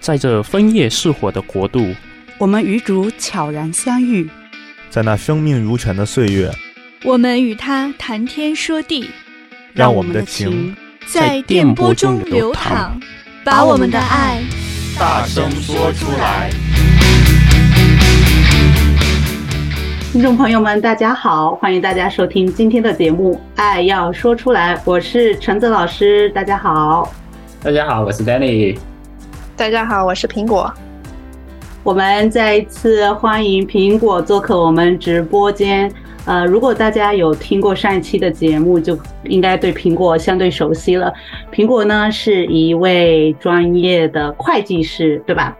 在这枫叶似火的国度，我们与主悄然相遇，在那生命如泉的岁月，我们与他谈天说地，让我们的情在电波中流淌，把我们的爱大声说出来。听众朋友们，大家好，欢迎大家收听今天的节目《爱要说出来》，我是橙子老师，大家好。大家好，我是 Danny。大家好，我是苹果。我们再一次欢迎苹果做客我们直播间。呃，如果大家有听过上一期的节目，就应该对苹果相对熟悉了。苹果呢是一位专业的会计师，对吧？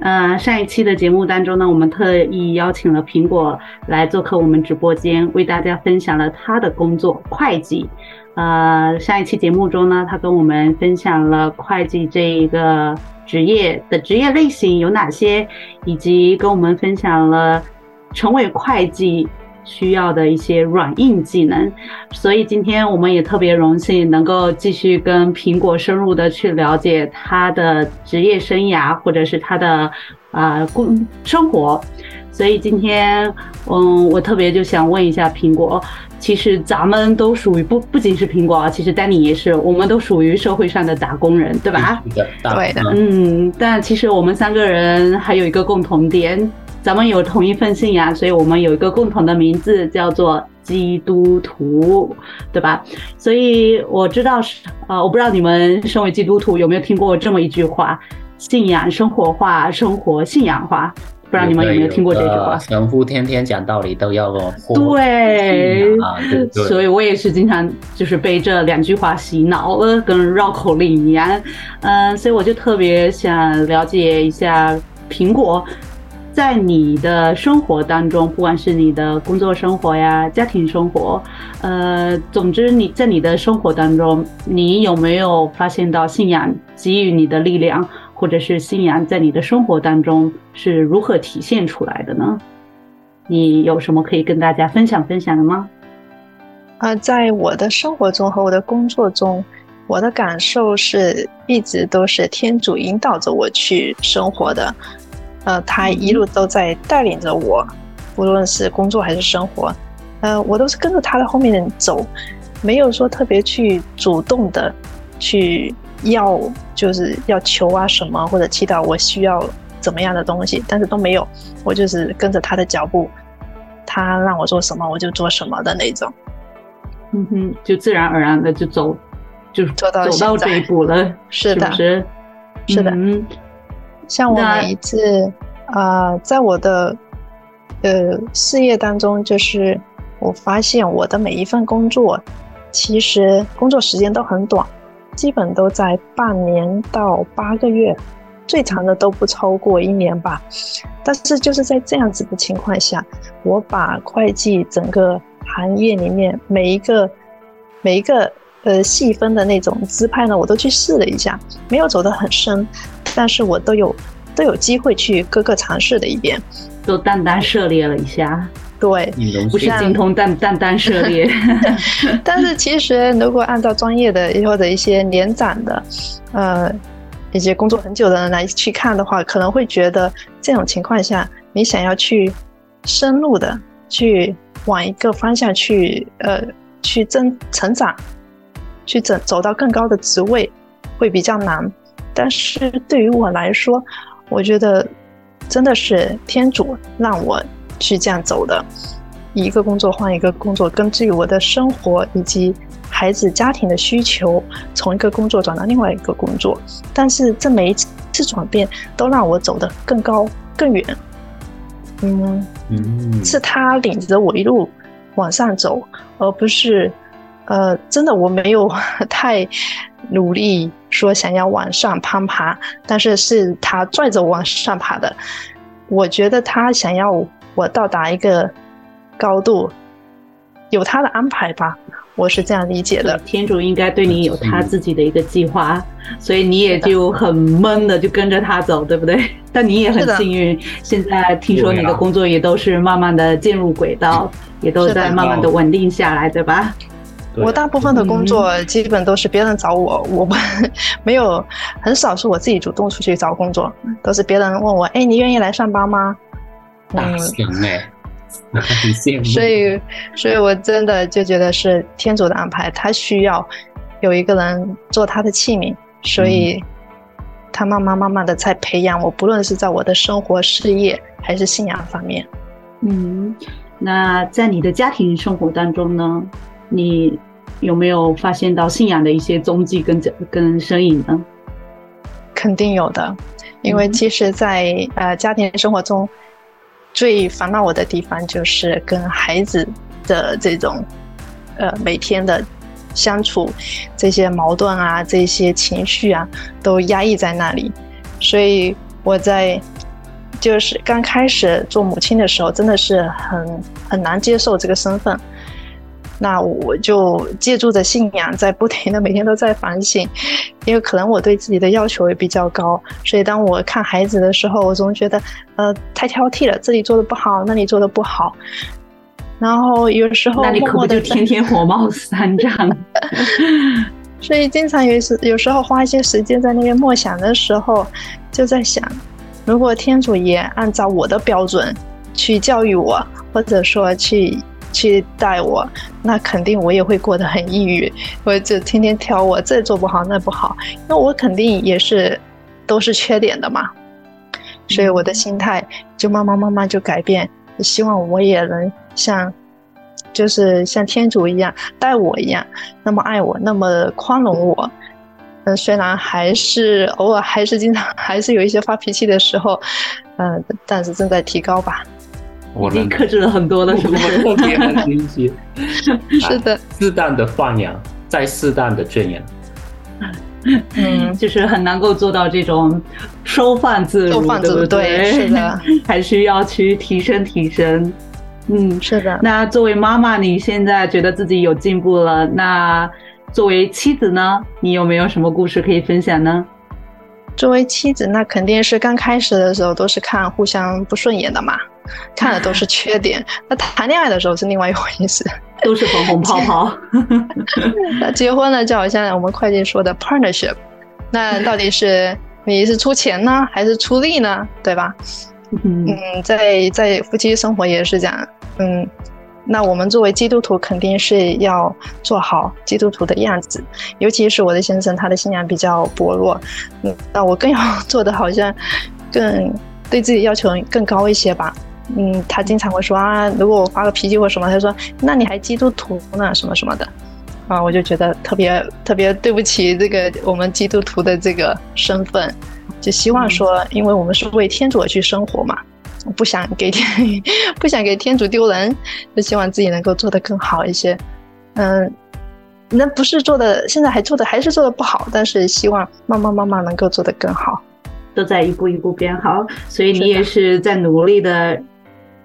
呃，上一期的节目当中呢，我们特意邀请了苹果来做客我们直播间，为大家分享了他的工作——会计。呃，上一期节目中呢，他跟我们分享了会计这一个。职业的职业类型有哪些，以及跟我们分享了成为会计需要的一些软硬技能。所以今天我们也特别荣幸能够继续跟苹果深入的去了解他的职业生涯，或者是他的啊工生活。所以今天，嗯，我特别就想问一下苹果。其实咱们都属于不不仅是苹果啊，其实丹尼也是，我们都属于社会上的打工人，对吧？对的，嗯。但其实我们三个人还有一个共同点，咱们有同一份信仰，所以我们有一个共同的名字叫做基督徒，对。吧？所以我知道是，呃，我不知道你们身为基督徒有没有听过这么一句话：信仰生活化，生活信仰化。不知道你们有没有听过这句话？神父天天讲道理都要活。对，啊，对对。所以我也是经常就是被这两句话洗脑了，跟绕口令一样。嗯，所以我就特别想了解一下苹果，在你的生活当中，不管是你的工作生活呀、家庭生活，呃，总之你在你的生活当中，你有没有发现到信仰给予你的力量？或者是信仰在你的生活当中是如何体现出来的呢？你有什么可以跟大家分享分享的吗？啊，在我的生活中和我的工作中，我的感受是一直都是天主引导着我去生活的。呃，他一路都在带领着我，无论是工作还是生活，呃，我都是跟着他的后面走，没有说特别去主动的去。要就是要求啊什么或者祈祷，我需要怎么样的东西，但是都没有，我就是跟着他的脚步，他让我做什么我就做什么的那种。嗯哼，就自然而然的就走，就走到走到这一步了，是的，是，的。嗯，像我每一次啊、呃，在我的呃事业当中，就是我发现我的每一份工作，其实工作时间都很短。基本都在半年到八个月，最长的都不超过一年吧。但是就是在这样子的情况下，我把会计整个行业里面每一个每一个呃细分的那种支派呢，我都去试了一下，没有走得很深，但是我都有都有机会去各个尝试了一遍，都淡淡涉猎了一下。对，不是精通，但淡淡涉猎。但是其实，如果按照专业的或者一些年长的，呃，以及工作很久的人来去看的话，可能会觉得这种情况下，你想要去深入的去往一个方向去，呃，去增成长，去走走到更高的职位，会比较难。但是对于我来说，我觉得真的是天主让我。是这样走的，一个工作换一个工作，根据我的生活以及孩子家庭的需求，从一个工作转到另外一个工作。但是这每一次转变都让我走得更高更远。嗯嗯，是他领着我一路往上走，而不是呃，真的我没有 太努力说想要往上攀爬，但是是他拽着我往上爬的。我觉得他想要。我到达一个高度，有他的安排吧，我是这样理解的。天主应该对你有他自己的一个计划，所以你也就很闷的就跟着他走，对不对？但你也很幸运，现在听说你的工作也都是慢慢的进入轨道，也都在慢慢的稳定下来，对吧？我大部分的工作基本都是别人找我，我们没有很少是我自己主动出去找工作，都是别人问我，哎，你愿意来上班吗？大行哎，很羡慕。所以，所以我真的就觉得是天主的安排，他需要有一个人做他的器皿，所以他慢慢慢慢的在培养我，不论是在我的生活、事业还是信仰方面。嗯，那在你的家庭生活当中呢？你有没有发现到信仰的一些踪迹跟跟身影呢？肯定有的，因为其实在，在呃家庭生活中，最烦恼我的地方就是跟孩子的这种呃每天的相处，这些矛盾啊，这些情绪啊，都压抑在那里。所以我在就是刚开始做母亲的时候，真的是很很难接受这个身份。那我就借助着信仰，在不停的每天都在反省，因为可能我对自己的要求也比较高，所以当我看孩子的时候，我总觉得呃太挑剔了，这里做的不好，那里做的不好，然后有时候默默，那你可不就天天火冒三丈？所以经常有时有时候花一些时间在那边默想的时候，就在想，如果天主也按照我的标准去教育我，或者说去。去带我，那肯定我也会过得很抑郁，我就天天挑我这做不好那不好，那我肯定也是都是缺点的嘛，所以我的心态就慢慢慢慢就改变，希望我也能像，就是像天主一样带我一样，那么爱我，那么宽容我。嗯，虽然还是偶尔还是经常还是有一些发脾气的时候，嗯，但是正在提高吧。我已经克制了很多了，是不是？特别很理解。是的，适当的放养，再适当的圈养。嗯，就是很难够做到这种收放自如，收放自如，对不对？对，是的，还需要去提升提升。嗯，是的。那作为妈妈，你现在觉得自己有进步了？那作为妻子呢？你有没有什么故事可以分享呢？作为妻子，那肯定是刚开始的时候都是看互相不顺眼的嘛。看的都是缺点，那谈恋爱的时候是另外一回事，都是粉红泡泡。那结婚了就好像我们会计说的 partnership，那到底是你是出钱呢，还是出力呢？对吧？嗯，在在夫妻生活也是这样。嗯，那我们作为基督徒肯定是要做好基督徒的样子，尤其是我的先生，他的信仰比较薄弱，嗯，那我更要做的好像更对自己要求更高一些吧。嗯，他经常会说啊，如果我发个脾气或什么，他说，那你还基督徒呢，什么什么的，啊，我就觉得特别特别对不起这个我们基督徒的这个身份，就希望说，因为我们是为天主而去生活嘛，不想给天不想给天主丢人，就希望自己能够做得更好一些。嗯，那不是做的，现在还做的还是做的不好，但是希望慢慢慢慢能够做得更好，都在一步一步变好，所以你也是在努力的。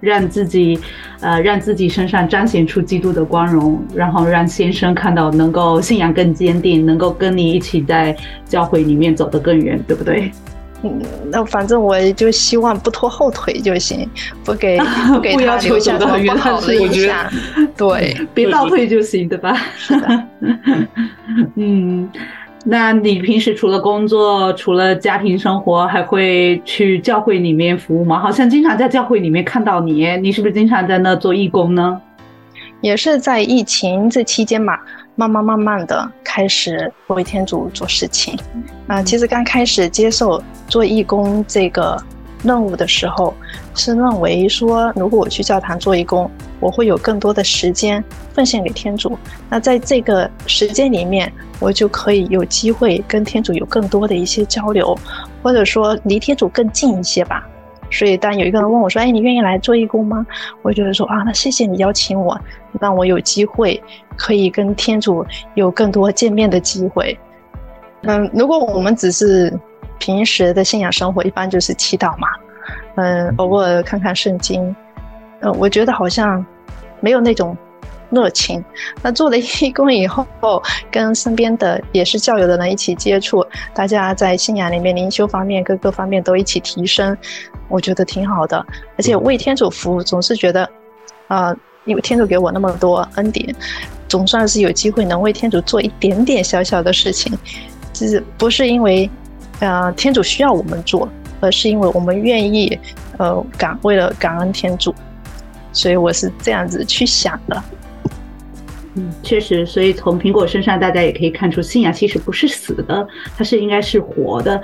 让自己，呃，让自己身上彰显出基督的光荣，然后让先生看到能够信仰更坚定，能够跟你一起在教会里面走得更远，对不对？嗯，那反正我就希望不拖后腿就行，不给 不给他留下什么不好的印象，对，别倒退就行，对吧？是的，嗯。那你平时除了工作，除了家庭生活，还会去教会里面服务吗？好像经常在教会里面看到你，你是不是经常在那做义工呢？也是在疫情这期间嘛，慢慢慢慢的开始为天主做事情。啊、呃，其实刚开始接受做义工这个任务的时候，是认为说，如果我去教堂做义工，我会有更多的时间奉献给天主。那在这个时间里面，我就可以有机会跟天主有更多的一些交流，或者说离天主更近一些吧。所以当有一个人问我说：“哎，你愿意来做义工吗？”我就会说：“啊，那谢谢你邀请我，让我有机会可以跟天主有更多见面的机会。”嗯，如果我们只是平时的信仰生活，一般就是祈祷嘛，嗯，偶尔看看圣经，嗯，我觉得好像没有那种。热情。那做了义工以后，跟身边的也是教友的人一起接触，大家在信仰里面灵修方面各个方面都一起提升，我觉得挺好的。而且为天主服务，总是觉得，啊、呃，因为天主给我那么多恩典，总算是有机会能为天主做一点点小小的事情，就是不是因为呃天主需要我们做，而是因为我们愿意呃感为了感恩天主，所以我是这样子去想的。嗯，确实，所以从苹果身上，大家也可以看出，信仰其实不是死的，它是应该是活的。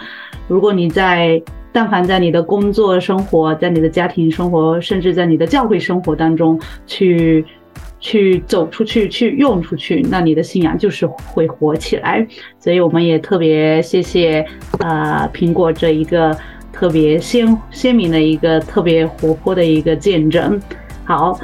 如果你在，但凡在你的工作生活，在你的家庭生活，甚至在你的教会生活当中，去去走出去，去用出去，那你的信仰就是会活起来。所以我们也特别谢谢，呃，苹果这一个特别鲜鲜明的一个特别活泼的一个见证。好。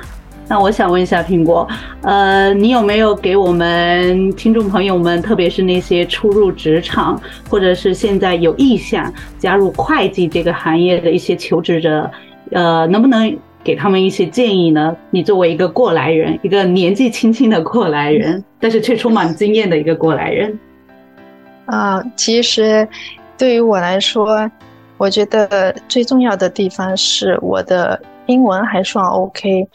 那我想问一下苹果，呃，你有没有给我们听众朋友们，特别是那些初入职场，或者是现在有意向加入会计这个行业的一些求职者，呃，能不能给他们一些建议呢？你作为一个过来人，一个年纪轻轻的过来人，但是却充满经验的一个过来人。啊、呃，其实对于我来说，我觉得最重要的地方是我的英文还算 OK。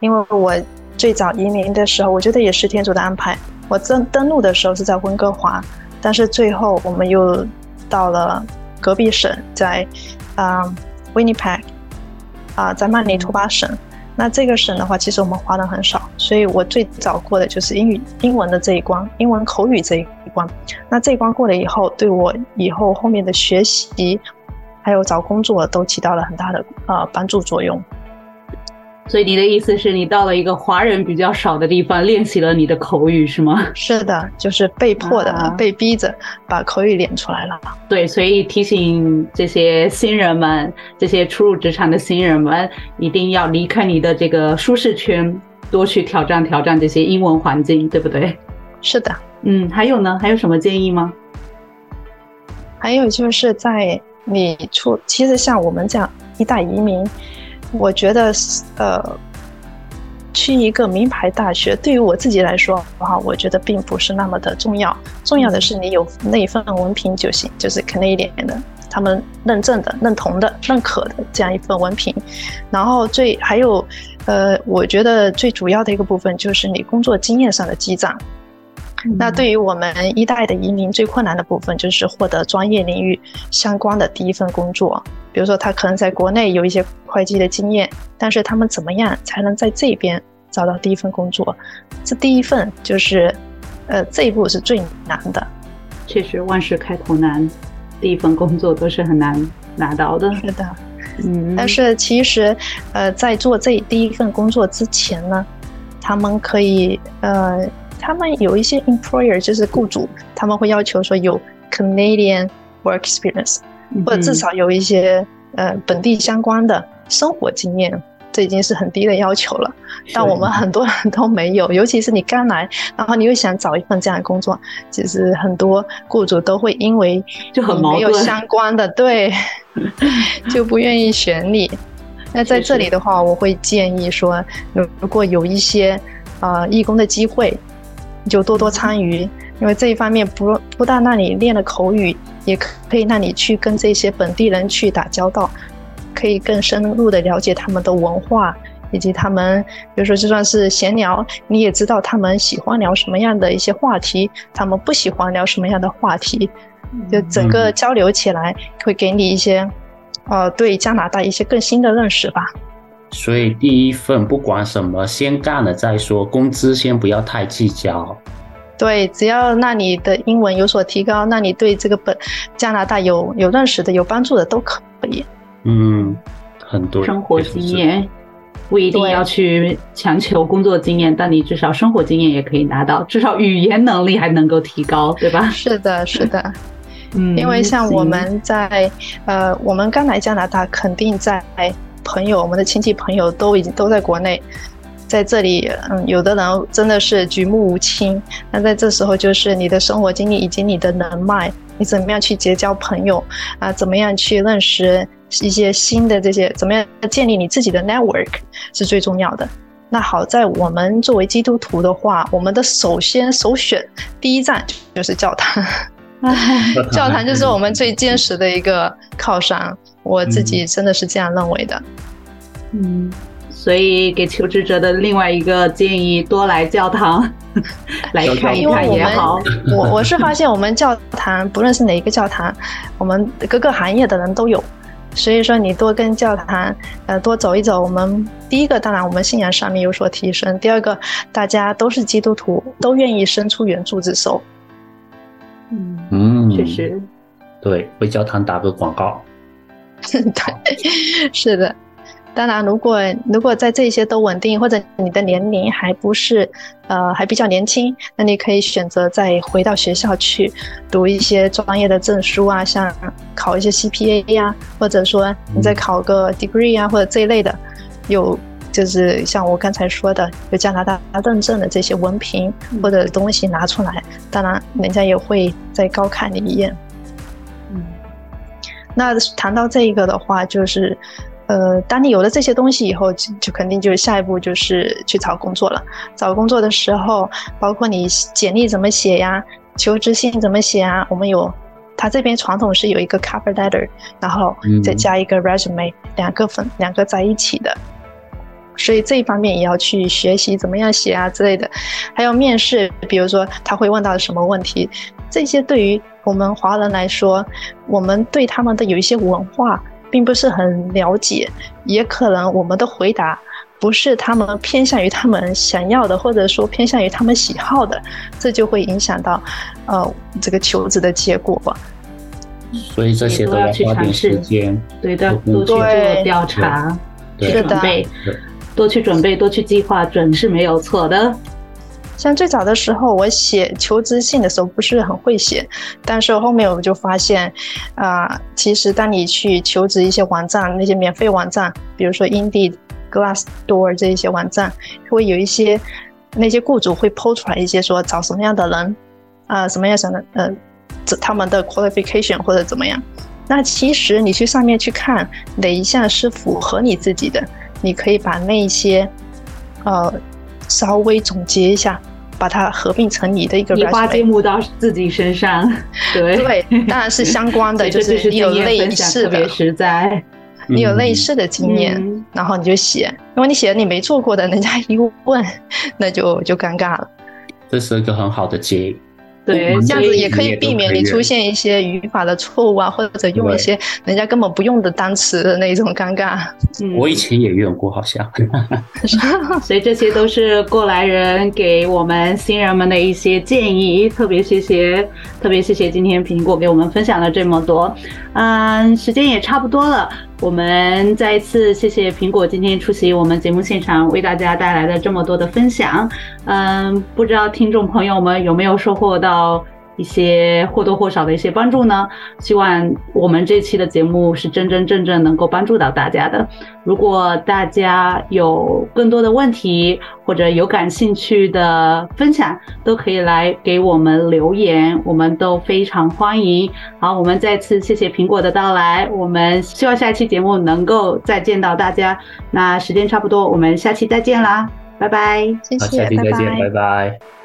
因为我最早移民的时候，我觉得也是天主的安排。我登登陆的时候是在温哥华，但是最后我们又到了隔壁省，在啊 Winnipeg 啊，在曼尼托巴省。那这个省的话，其实我们华人很少，所以我最早过的就是英语英文的这一关，英文口语这一关。那这一关过了以后，对我以后后面的学习还有找工作都起到了很大的呃帮助作用。所以你的意思是你到了一个华人比较少的地方，练习了你的口语是吗？是的，就是被迫的，啊、被逼着把口语练出来了。对，所以提醒这些新人们，这些初入职场的新人们，一定要离开你的这个舒适圈，多去挑战挑战这些英文环境，对不对？是的，嗯，还有呢？还有什么建议吗？还有就是在你出，其实像我们这样一代移民。我觉得，呃，去一个名牌大学，对于我自己来说，哈，我觉得并不是那么的重要。重要的是你有那一份文凭就行，就是 Canadian 的，他们认证的、认同的、认可的这样一份文凭。然后最还有，呃，我觉得最主要的一个部分就是你工作经验上的积攒。那对于我们一代的移民，最困难的部分就是获得专业领域相关的第一份工作。比如说，他可能在国内有一些会计的经验，但是他们怎么样才能在这边找到第一份工作？这第一份就是，呃，这一步是最难的。确实，万事开头难，第一份工作都是很难拿到的。是的，嗯。但是其实，呃，在做这第一份工作之前呢，他们可以，呃。他们有一些 employer 就是雇主，他们会要求说有 Canadian work experience，或者至少有一些呃本地相关的生活经验，这已经是很低的要求了。但我们很多人都没有，尤其是你刚来，然后你又想找一份这样的工作，其实很多雇主都会因为就很没有相关的，对，就不愿意选你。那在这里的话，我会建议说，如果有一些呃义工的机会。你就多多参与，因为这一方面不不但让你练了口语，也可以让你去跟这些本地人去打交道，可以更深入的了解他们的文化，以及他们，比如说就算是闲聊，你也知道他们喜欢聊什么样的一些话题，他们不喜欢聊什么样的话题，就整个交流起来会给你一些，呃，对加拿大一些更新的认识吧。所以第一份不管什么，先干了再说，工资先不要太计较。对，只要那你的英文有所提高，那你对这个本加拿大有有认识的、有帮助的都可以。嗯，很多生活经验不一定要去强求工作经验，但你至少生活经验也可以拿到，至少语言能力还能够提高，对吧？是的，是的。嗯，因为像我们在呃，我们刚来加拿大，肯定在。朋友，我们的亲戚朋友都已经都在国内，在这里，嗯，有的人真的是举目无亲。那在这时候，就是你的生活经历以及你的人脉，你怎么样去结交朋友啊？怎么样去认识一些新的这些？怎么样建立你自己的 network 是最重要的。那好在我们作为基督徒的话，我们的首先首选第一站就是教堂，教堂就是我们最坚实的一个靠山。我自己真的是这样认为的，嗯，所以给求职者的另外一个建议，多来教堂 来看一看也好。我我是发现我们教堂，不论是哪一个教堂，我们各个行业的人都有。所以说，你多跟教堂，呃，多走一走。我们第一个，当然我们信仰上面有所提升；第二个，大家都是基督徒，都愿意伸出援助之手。嗯嗯，确实，对，为教堂打个广告。对，是的。当然，如果如果在这些都稳定，或者你的年龄还不是，呃，还比较年轻，那你可以选择再回到学校去读一些专业的证书啊，像考一些 CPA 呀、啊，或者说你再考个 degree 啊，或者这一类的，有就是像我刚才说的，有加拿大认证的这些文凭或者东西拿出来，当然人家也会再高看你一眼。嗯，那谈到这一个的话，就是。呃，当你有了这些东西以后，就就肯定就是下一步就是去找工作了。找工作的时候，包括你简历怎么写呀，求职信怎么写啊，我们有，他这边传统是有一个 cover letter，然后再加一个 resume，两个分两个在一起的。所以这一方面也要去学习怎么样写啊之类的。还有面试，比如说他会问到什么问题，这些对于我们华人来说，我们对他们的有一些文化。并不是很了解，也可能我们的回答不是他们偏向于他们想要的，或者说偏向于他们喜好的，这就会影响到呃这个求职的结果吧。所以这些都要花点时间，对的，多去做调查，去准备，多去准备，多去计划，准是没有错的。像最早的时候，我写求职信的时候不是很会写，但是后面我就发现，啊、其实当你去求职一些网站，那些免费网站，比如说 Indeed、Glassdoor 这一些网站，会有一些那些雇主会抛出来一些说找什么样的人，啊、什么样想的呃，他们的 qualification 或者怎么样。那其实你去上面去看哪一项是符合你自己的，你可以把那一些，呃，稍微总结一下。把它合并成你的一个，你花积木到自己身上，对。对，当然是相关的，就是你有类似的，实在，你有类似的经验，嗯、然后你就写，如果你写的你没做过的，人家一问，那就就尴尬了。这是一个很好的建议。对，这样子也可以避免你出现一些语法的错误啊，或者用一些人家根本不用的单词的那种尴尬。嗯，我以前也用过，好像。所以这些都是过来人给我们新人们的一些建议，特别谢谢，特别谢谢今天苹果给我们分享了这么多。嗯，时间也差不多了。我们再一次谢谢苹果今天出席我们节目现场，为大家带来的这么多的分享。嗯，不知道听众朋友们有没有收获到？一些或多或少的一些帮助呢，希望我们这期的节目是真真正正能够帮助到大家的。如果大家有更多的问题或者有感兴趣的分享，都可以来给我们留言，我们都非常欢迎。好，我们再次谢谢苹果的到来，我们希望下一期节目能够再见到大家。那时间差不多，我们下期再见啦，拜拜，谢谢，下期再见，拜拜。拜拜。